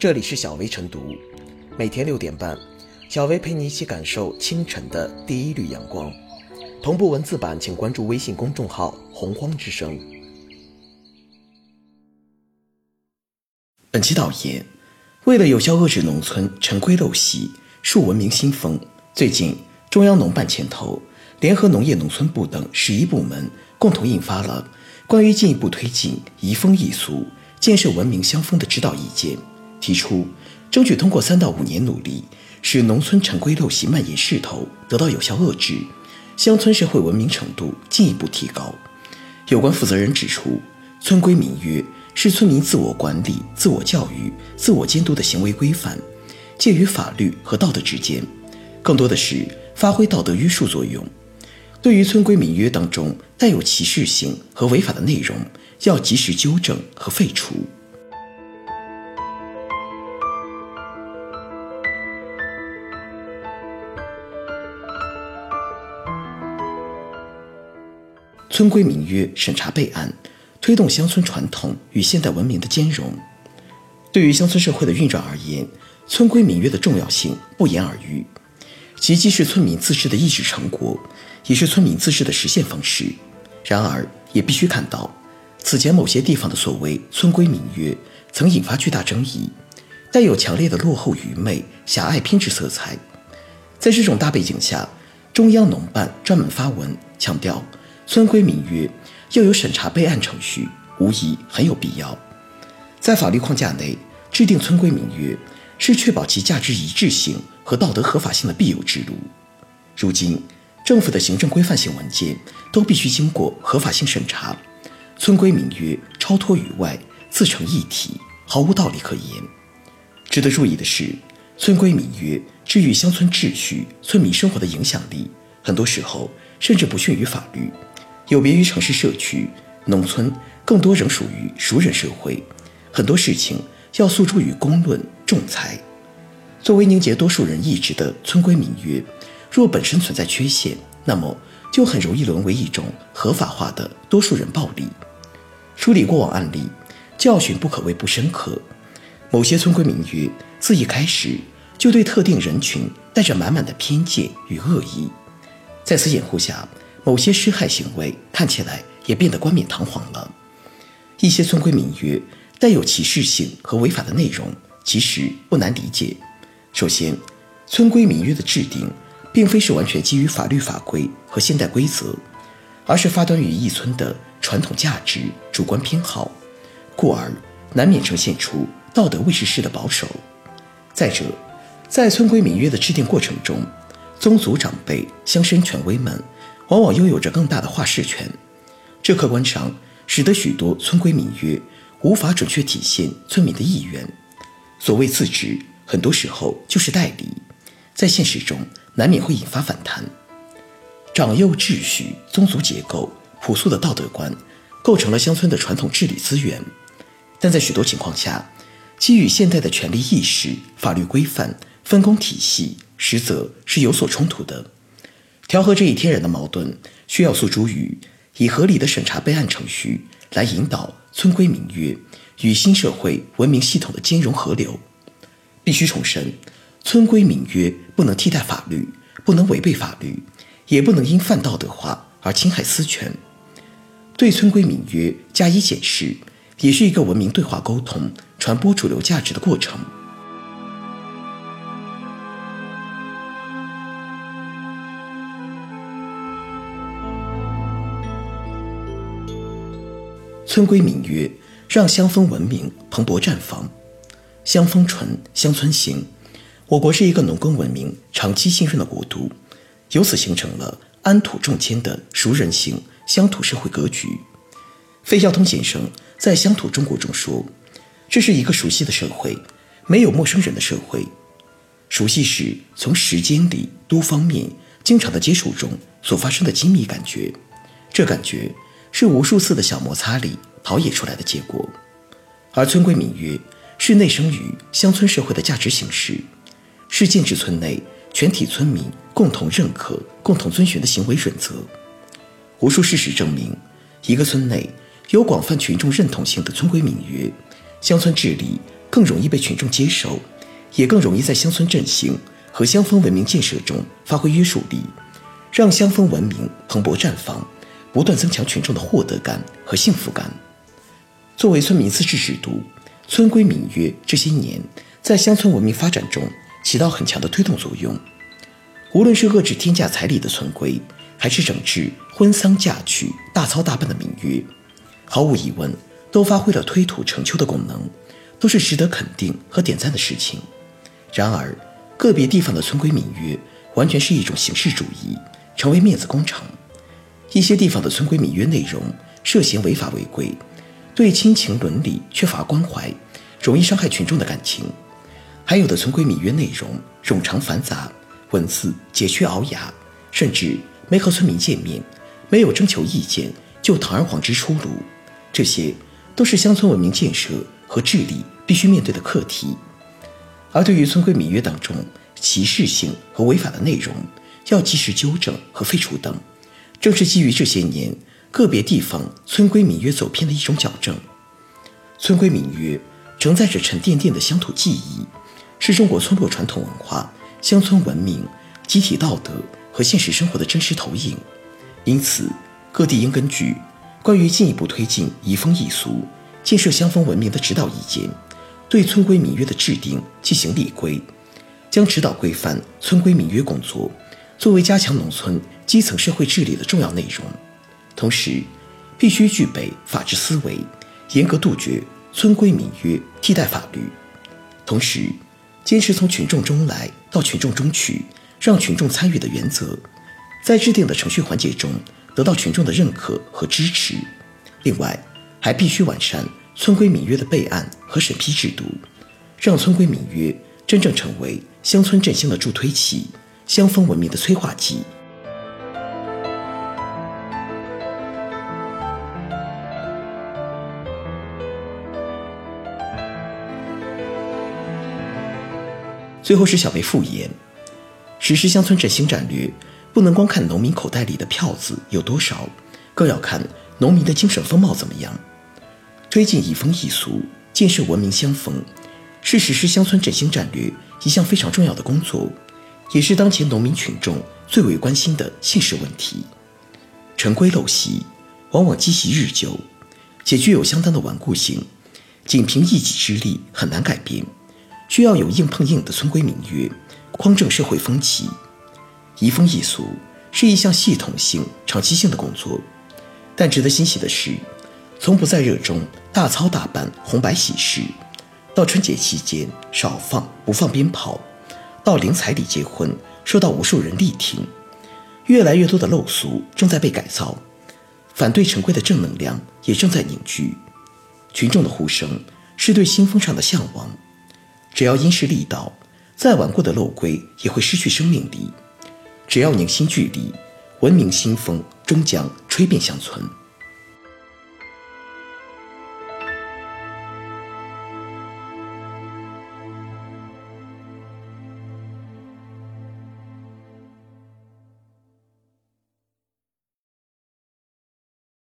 这里是小薇晨读，每天六点半，小薇陪你一起感受清晨的第一缕阳光。同步文字版，请关注微信公众号“洪荒之声”。本期导言：为了有效遏制农村陈规陋习、树文明新风，最近中央农办牵头，联合农业农村部等十一部门，共同印发了关于进一步推进移风易俗、建设文明乡风的指导意见。提出，争取通过三到五年努力，使农村陈规陋习蔓延势头得到有效遏制，乡村社会文明程度进一步提高。有关负责人指出，村规民约是村民自我管理、自我教育、自我监督的行为规范，介于法律和道德之间，更多的是发挥道德约束作用。对于村规民约当中带有歧视性和违法的内容，要及时纠正和废除。村规民约审查备案，推动乡村传统与现代文明的兼容。对于乡村社会的运转而言，村规民约的重要性不言而喻。其既是村民自治的意志成果，也是村民自治的实现方式。然而，也必须看到，此前某些地方的所谓村规民约，曾引发巨大争议，带有强烈的落后、愚昧、狭隘、偏执色彩。在这种大背景下，中央农办专门发文强调。村规民约要有审查备案程序，无疑很有必要。在法律框架内制定村规民约，是确保其价值一致性和道德合法性的必由之路。如今，政府的行政规范性文件都必须经过合法性审查，村规民约超脱于外，自成一体，毫无道理可言。值得注意的是，村规民约至于乡村秩序、村民生活的影响力，很多时候甚至不逊于法律。有别于城市社区，农村更多仍属于熟人社会，很多事情要诉诸于公论仲裁。作为凝结多数人意志的村规民约，若本身存在缺陷，那么就很容易沦为一种合法化的多数人暴力。梳理过往案例，教训不可谓不深刻。某些村规民约自一开始就对特定人群带着满满的偏见与恶意，在此掩护下。某些施害行为看起来也变得冠冕堂皇了。一些村规民约带有歧视性和违法的内容，其实不难理解。首先，村规民约的制定并非是完全基于法律法规和现代规则，而是发端于一村的传统价值、主观偏好，故而难免呈现出道德卫士式的保守。再者，在村规民约的制定过程中，宗族长辈、乡绅权威们。往往拥有着更大的话事权，这客观上使得许多村规民约无法准确体现村民的意愿。所谓自治，很多时候就是代理，在现实中难免会引发反弹。长幼秩序、宗族结构、朴素的道德观，构成了乡村的传统治理资源，但在许多情况下，基于现代的权利意识、法律规范、分工体系，实则是有所冲突的。调和这一天然的矛盾，需要诉诸于以合理的审查备案程序来引导村规民约与新社会文明系统的兼容合流。必须重申，村规民约不能替代法律，不能违背法律，也不能因泛道德化而侵害私权。对村规民约加以检视，也是一个文明对话沟通、传播主流价值的过程。村规民约让乡风文明蓬勃绽放，乡风纯，乡村行。我国是一个农耕文明长期兴盛的国度，由此形成了安土重迁的熟人型乡土社会格局。费孝通先生在《乡土中国》中说：“这是一个熟悉的社会，没有陌生人的社会。熟悉是从时间里多方面经常的接触中所发生的亲密感觉，这感觉。”是无数次的小摩擦里陶冶出来的结果，而村规民约是内生于乡村社会的价值形式，是建制村内全体村民共同认可、共同遵循的行为准则。无数事实证明，一个村内有广泛群众认同性的村规民约，乡村治理更容易被群众接受，也更容易在乡村振兴和乡风文明建设中发挥约束力，让乡风文明蓬勃绽放，不断增强群众的获得感和幸福感。作为村民自治制度，村规民约这些年在乡村文明发展中起到很强的推动作用。无论是遏制天价彩礼的村规，还是整治婚丧嫁娶大操大办的民约，毫无疑问都发挥了推土成丘的功能，都是值得肯定和点赞的事情。然而，个别地方的村规民约完全是一种形式主义，成为面子工程。一些地方的村规民约内容涉嫌违法违规，对亲情伦理缺乏关怀，容易伤害群众的感情；还有的村规民约内容冗长繁杂。文字佶屈聱牙，甚至没和村民见面，没有征求意见就堂而皇之出炉，这些都是乡村文明建设和治理必须面对的课题。而对于村规民约当中歧视性和违法的内容，要及时纠正和废除等，正是基于这些年个别地方村规民约走偏的一种矫正。村规民约承载着沉甸甸的乡土记忆，是中国村落传统文化。乡村文明、集体道德和现实生活的真实投影，因此各地应根据关于进一步推进移风易俗、建设乡风文明的指导意见，对村规民约的制定进行立规，将指导规范村规民约工作作为加强农村基层社会治理的重要内容。同时，必须具备法治思维，严格杜绝村规民约替代法律。同时，坚持从群众中来到群众中去，让群众参与的原则，在制定的程序环节中得到群众的认可和支持。另外，还必须完善村规民约的备案和审批制度，让村规民约真正成为乡村振兴的助推器，乡风文明的催化剂。最后是小梅复言，实施乡村振兴战略，不能光看农民口袋里的票子有多少，更要看农民的精神风貌怎么样。推进移风易俗，建设文明乡风，是实施乡村振兴战略一项非常重要的工作，也是当前农民群众最为关心的现实问题。陈规陋习往往积习日久，且具有相当的顽固性，仅凭一己之力很难改变。需要有硬碰硬的村规民约，匡正社会风气。移风易俗是一项系统性、长期性的工作。但值得欣喜的是，从不在热衷大操大办红白喜事，到春节期间少放不放鞭炮，到零彩礼结婚受到无数人力挺，越来越多的陋俗正在被改造，反对陈规的正能量也正在凝聚。群众的呼声是对新风尚的向往。只要因势利导，再顽固的陋规也会失去生命力；只要凝心聚力，文明新风终将吹遍乡村。